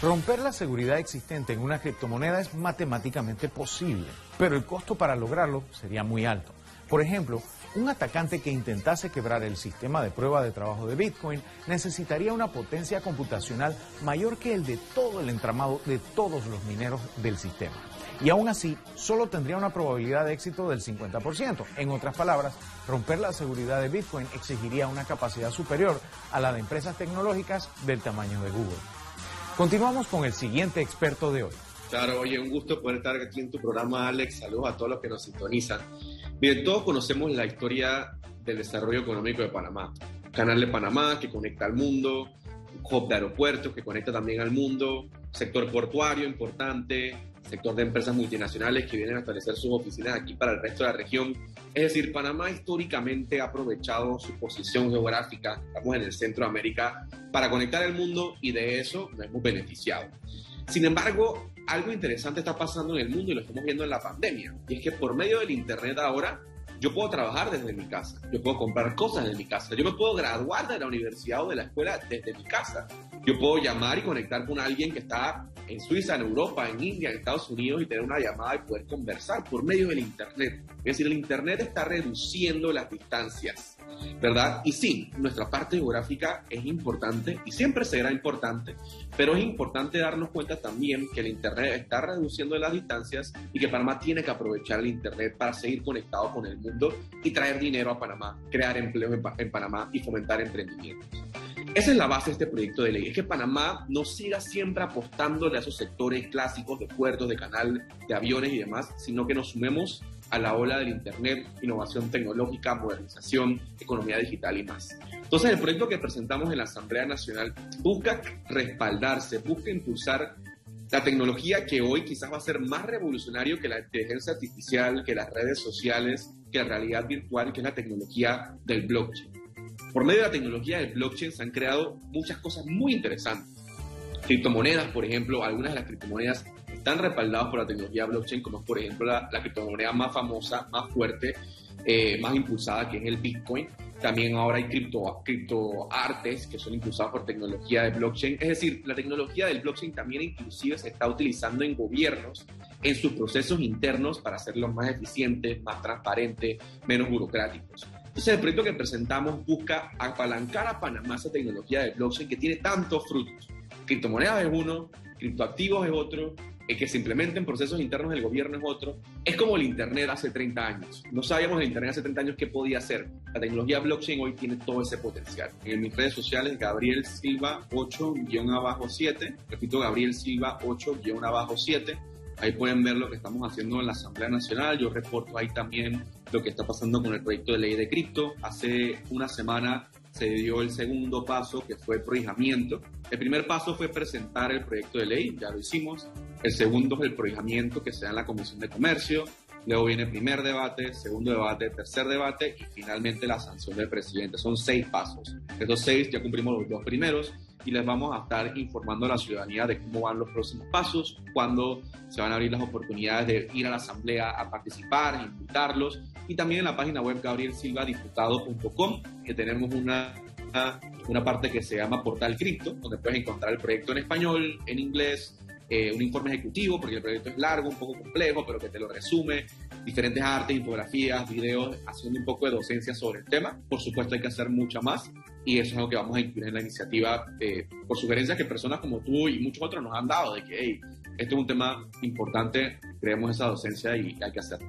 Romper la seguridad existente en una criptomoneda es matemáticamente posible, pero el costo para lograrlo sería muy alto. Por ejemplo, un atacante que intentase quebrar el sistema de prueba de trabajo de Bitcoin necesitaría una potencia computacional mayor que el de todo el entramado de todos los mineros del sistema. Y aún así, solo tendría una probabilidad de éxito del 50%. En otras palabras, romper la seguridad de Bitcoin exigiría una capacidad superior a la de empresas tecnológicas del tamaño de Google. Continuamos con el siguiente experto de hoy. Claro, oye, un gusto poder estar aquí en tu programa, Alex. Saludos a todos los que nos sintonizan. Bien, todos conocemos la historia del desarrollo económico de Panamá. Canal de Panamá que conecta al mundo, hub de aeropuertos que conecta también al mundo, sector portuario importante, sector de empresas multinacionales que vienen a establecer sus oficinas aquí para el resto de la región. Es decir, Panamá históricamente ha aprovechado su posición geográfica, estamos en el centro de América, para conectar el mundo y de eso nos hemos beneficiado. Sin embargo, algo interesante está pasando en el mundo y lo estamos viendo en la pandemia, y es que por medio del Internet ahora yo puedo trabajar desde mi casa, yo puedo comprar cosas desde mi casa, yo me puedo graduar de la universidad o de la escuela desde mi casa, yo puedo llamar y conectar con alguien que está en Suiza, en Europa, en India, en Estados Unidos y tener una llamada y poder conversar por medio del Internet. Es decir, el Internet está reduciendo las distancias, ¿verdad? Y sí, nuestra parte geográfica es importante y siempre será importante, pero es importante darnos cuenta también que el Internet está reduciendo las distancias y que Panamá tiene que aprovechar el Internet para seguir conectado con el mundo y traer dinero a Panamá, crear empleo en, Panamá y fomentar emprendimiento. Esa es la base de este proyecto de ley, es que Panamá no siga siempre apostándole a esos sectores clásicos de puertos, de canal, de aviones y demás, sino que nos sumemos a la ola del Internet, innovación tecnológica, modernización, economía digital y más. Entonces, el proyecto que presentamos en la Asamblea Nacional busca respaldarse, busca impulsar la tecnología que hoy quizás va a ser más revolucionario que la inteligencia artificial, que las redes sociales, que la realidad virtual, que es la tecnología del blockchain. Por medio de la tecnología del blockchain se han creado muchas cosas muy interesantes. Criptomonedas, por ejemplo, algunas de las criptomonedas están respaldadas por la tecnología blockchain, como es, por ejemplo, la, criptomoneda más famosa, más fuerte, eh, más impulsada, que es el Bitcoin. También ahora hay cripto, criptoartes que son impulsadas por tecnología de blockchain. Es decir, la tecnología del blockchain también inclusive se está utilizando en gobiernos en sus procesos internos para hacerlos más eficientes, más transparentes, menos burocráticos. Entonces, el proyecto que presentamos busca apalancar a Panamá esa tecnología de blockchain que tiene tantos frutos. Criptomonedas es uno, criptoactivos es otro, el que se implementen procesos internos del gobierno es otro. Es como el Internet hace 30 años. No sabíamos el Internet hace 30 años qué podía hacer. La tecnología blockchain hoy tiene todo ese potencial. En mis redes sociales, Gabriel Silva 8-7. Repito, Gabriel Silva 8-7. Ahí pueden ver lo que estamos haciendo en la Asamblea Nacional. Yo reporto ahí también lo que está pasando con el proyecto de ley de cripto. Hace una semana se dio el segundo paso, que fue el prohijamiento. El primer paso fue presentar el proyecto de ley, ya lo hicimos. El segundo es el prohijamiento que se da en la Comisión de Comercio. Luego viene el primer debate, segundo debate, tercer debate y finalmente la sanción del presidente. Son seis pasos. Estos seis ya cumplimos los dos primeros y les vamos a estar informando a la ciudadanía de cómo van los próximos pasos, cuándo se van a abrir las oportunidades de ir a la asamblea a participar, invitarlos y también en la página web gabrielsilvadiputado.com que tenemos una, una parte que se llama Portal Cripto, donde puedes encontrar el proyecto en español, en inglés, eh, un informe ejecutivo, porque el proyecto es largo, un poco complejo, pero que te lo resume, diferentes artes, infografías, videos, haciendo un poco de docencia sobre el tema. Por supuesto hay que hacer mucha más y eso es algo que vamos a incluir en la iniciativa eh, por sugerencias que personas como tú y muchos otros nos han dado de que, hey, esto es un tema importante, creemos esa docencia y hay que hacerlo.